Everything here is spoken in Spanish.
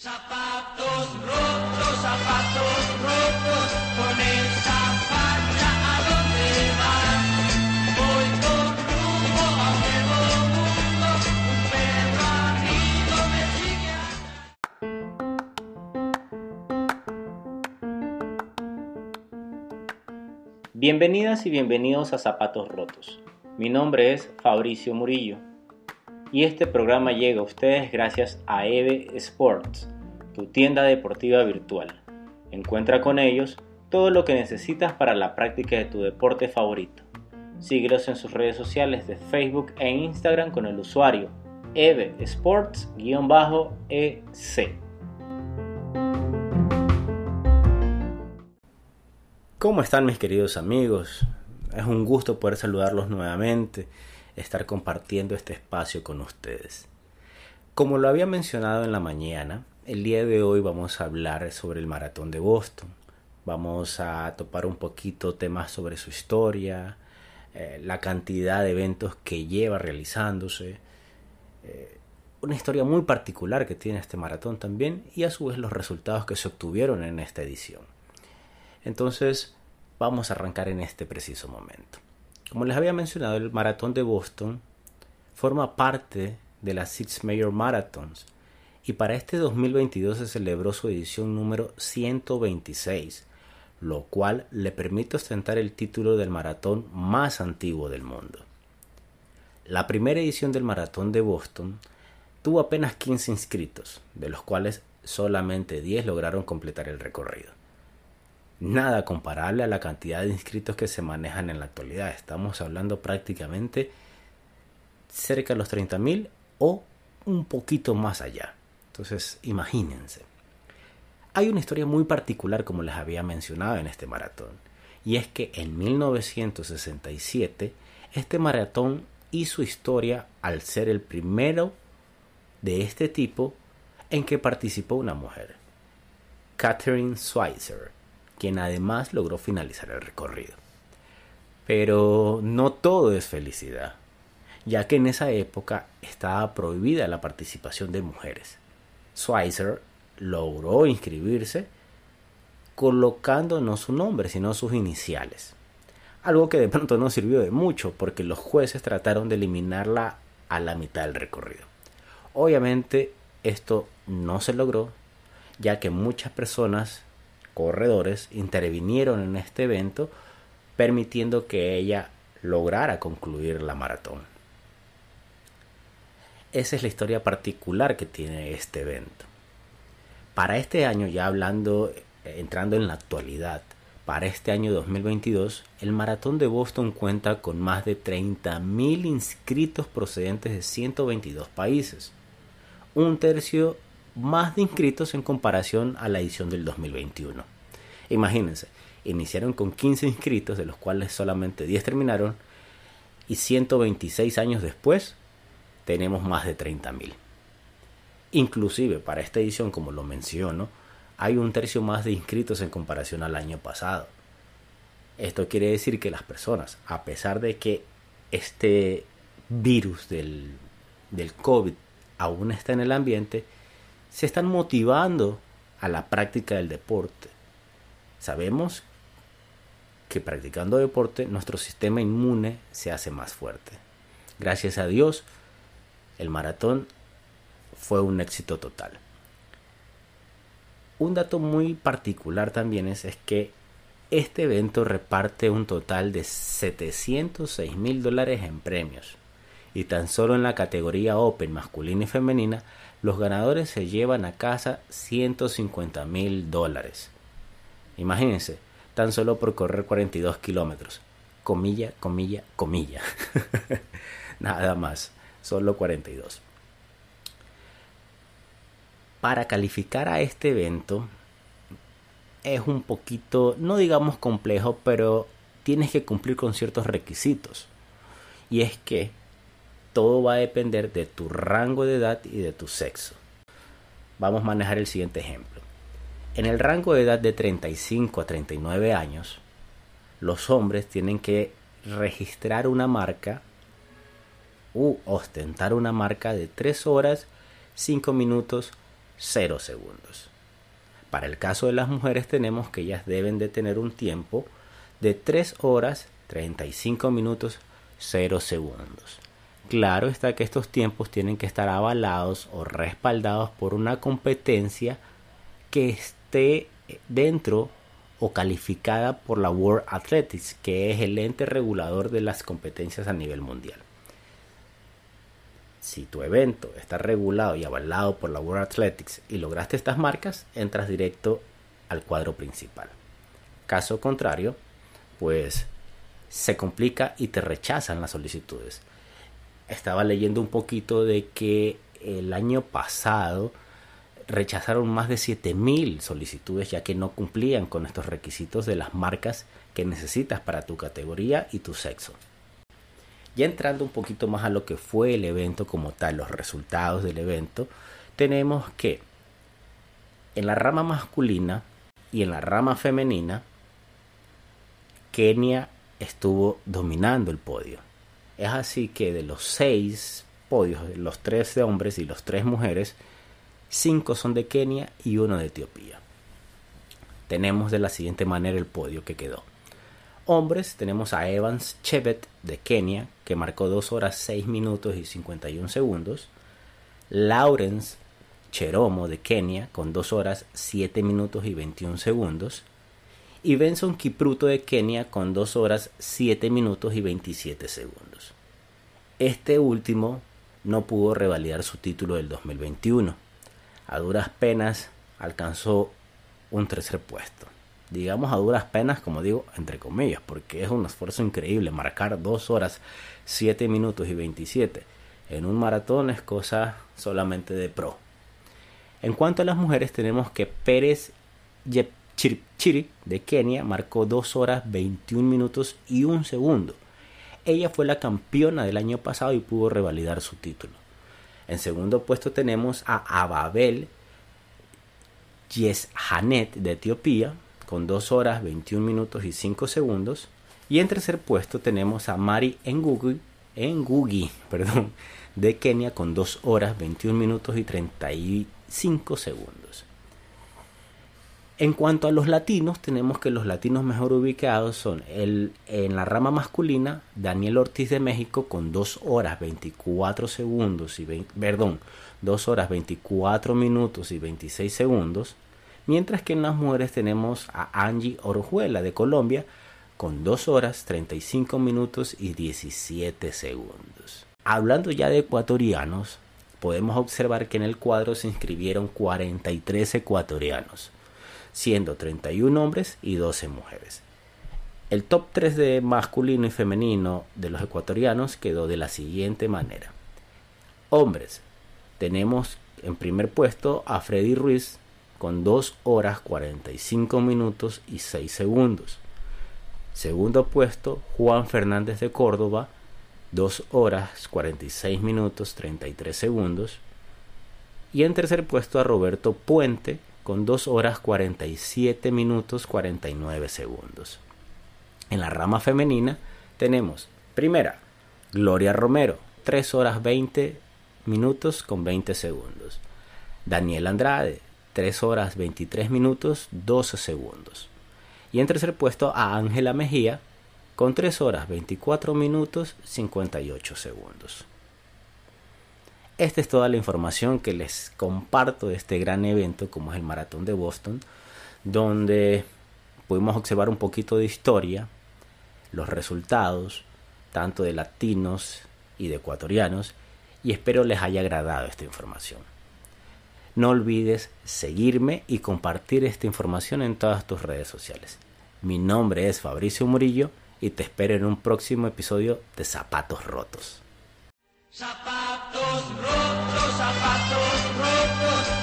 Zapatos rotos, zapatos rotos, con esa facha a dónde vas. Voy con rumbo a un nuevo mundo, un perro amigo me sigue. Bienvenidas y bienvenidos a Zapatos Rotos. Mi nombre es Fabricio Murillo y este programa llega a ustedes gracias a EVE Sports, tu tienda deportiva virtual. Encuentra con ellos todo lo que necesitas para la práctica de tu deporte favorito. Síguelos en sus redes sociales de Facebook e Instagram con el usuario EVE Sports-EC. ¿Cómo están mis queridos amigos? Es un gusto poder saludarlos nuevamente, estar compartiendo este espacio con ustedes. Como lo había mencionado en la mañana, el día de hoy vamos a hablar sobre el maratón de Boston. Vamos a topar un poquito temas sobre su historia, eh, la cantidad de eventos que lleva realizándose, eh, una historia muy particular que tiene este maratón también y a su vez los resultados que se obtuvieron en esta edición. Entonces, vamos a arrancar en este preciso momento. Como les había mencionado, el maratón de Boston forma parte de las Six Major Marathons y para este 2022 se celebró su edición número 126, lo cual le permite ostentar el título del maratón más antiguo del mundo. La primera edición del maratón de Boston tuvo apenas 15 inscritos, de los cuales solamente 10 lograron completar el recorrido nada comparable a la cantidad de inscritos que se manejan en la actualidad. Estamos hablando prácticamente cerca de los 30.000 o un poquito más allá. Entonces, imagínense. Hay una historia muy particular, como les había mencionado en este maratón, y es que en 1967 este maratón hizo historia al ser el primero de este tipo en que participó una mujer, Catherine Schweitzer quien además logró finalizar el recorrido. Pero no todo es felicidad, ya que en esa época estaba prohibida la participación de mujeres. Schweitzer logró inscribirse colocando no su nombre, sino sus iniciales. Algo que de pronto no sirvió de mucho porque los jueces trataron de eliminarla a la mitad del recorrido. Obviamente esto no se logró, ya que muchas personas corredores intervinieron en este evento permitiendo que ella lograra concluir la maratón. Esa es la historia particular que tiene este evento. Para este año, ya hablando, entrando en la actualidad, para este año 2022, el Maratón de Boston cuenta con más de 30.000 inscritos procedentes de 122 países, un tercio más de inscritos en comparación a la edición del 2021. Imagínense, iniciaron con 15 inscritos, de los cuales solamente 10 terminaron, y 126 años después tenemos más de 30.000. Inclusive para esta edición, como lo menciono, hay un tercio más de inscritos en comparación al año pasado. Esto quiere decir que las personas, a pesar de que este virus del, del COVID aún está en el ambiente, se están motivando a la práctica del deporte. Sabemos que practicando deporte nuestro sistema inmune se hace más fuerte. Gracias a Dios, el maratón fue un éxito total. Un dato muy particular también es, es que este evento reparte un total de 706 mil dólares en premios. Y tan solo en la categoría Open masculina y femenina los ganadores se llevan a casa 150 mil dólares. Imagínense, tan solo por correr 42 kilómetros. Comilla, comilla, comilla. Nada más, solo 42. Para calificar a este evento es un poquito, no digamos complejo, pero tienes que cumplir con ciertos requisitos. Y es que todo va a depender de tu rango de edad y de tu sexo. Vamos a manejar el siguiente ejemplo. En el rango de edad de 35 a 39 años, los hombres tienen que registrar una marca u ostentar una marca de 3 horas, 5 minutos 0 segundos. Para el caso de las mujeres tenemos que ellas deben de tener un tiempo de 3 horas 35 minutos 0 segundos. Claro está que estos tiempos tienen que estar avalados o respaldados por una competencia que esté dentro o calificada por la World Athletics, que es el ente regulador de las competencias a nivel mundial. Si tu evento está regulado y avalado por la World Athletics y lograste estas marcas, entras directo al cuadro principal. Caso contrario, pues se complica y te rechazan las solicitudes. Estaba leyendo un poquito de que el año pasado rechazaron más de 7.000 solicitudes ya que no cumplían con estos requisitos de las marcas que necesitas para tu categoría y tu sexo. Ya entrando un poquito más a lo que fue el evento como tal, los resultados del evento, tenemos que en la rama masculina y en la rama femenina, Kenia estuvo dominando el podio. Es así que de los seis podios, los tres de hombres y los tres mujeres, cinco son de Kenia y uno de Etiopía. Tenemos de la siguiente manera el podio que quedó. Hombres tenemos a Evans Chebet de Kenia, que marcó 2 horas 6 minutos y 51 segundos. Lawrence Cheromo de Kenia con 2 horas 7 minutos y 21 segundos y Benson Kipruto de Kenia con 2 horas 7 minutos y 27 segundos. Este último no pudo revalidar su título del 2021. A duras penas alcanzó un tercer puesto. Digamos a duras penas, como digo, entre comillas, porque es un esfuerzo increíble. Marcar 2 horas 7 minutos y 27 en un maratón es cosa solamente de pro. En cuanto a las mujeres, tenemos que Pérez Yep Chiri de Kenia marcó 2 horas 21 minutos y 1 segundo. Ella fue la campeona del año pasado y pudo revalidar su título. En segundo puesto tenemos a Ababel Yeshanet de Etiopía con 2 horas 21 minutos y 5 segundos. Y en tercer puesto tenemos a Mari Ngugi, Ngugi perdón, de Kenia con 2 horas 21 minutos y 35 segundos. En cuanto a los latinos, tenemos que los latinos mejor ubicados son el, en la rama masculina, Daniel Ortiz de México con 2 horas 24 segundos y perdón, 2 horas 24 minutos y 26 segundos, mientras que en las mujeres tenemos a Angie Orujuela de Colombia con 2 horas 35 minutos y 17 segundos. Hablando ya de ecuatorianos, podemos observar que en el cuadro se inscribieron 43 ecuatorianos siendo 31 hombres y 12 mujeres. El top 3 de masculino y femenino de los ecuatorianos quedó de la siguiente manera. Hombres, tenemos en primer puesto a Freddy Ruiz con 2 horas 45 minutos y 6 segundos. Segundo puesto, Juan Fernández de Córdoba, 2 horas 46 minutos 33 segundos. Y en tercer puesto a Roberto Puente con 2 horas 47 minutos 49 segundos. En la rama femenina tenemos, primera, Gloria Romero, 3 horas 20 minutos con 20 segundos. Daniel Andrade, 3 horas 23 minutos 12 segundos. Y en tercer puesto a Ángela Mejía, con 3 horas 24 minutos 58 segundos. Esta es toda la información que les comparto de este gran evento como es el Maratón de Boston, donde pudimos observar un poquito de historia, los resultados, tanto de latinos y de ecuatorianos, y espero les haya agradado esta información. No olvides seguirme y compartir esta información en todas tus redes sociales. Mi nombre es Fabricio Murillo y te espero en un próximo episodio de Zapatos Rotos. πρώτος, πρώτος, απατός, πρώτος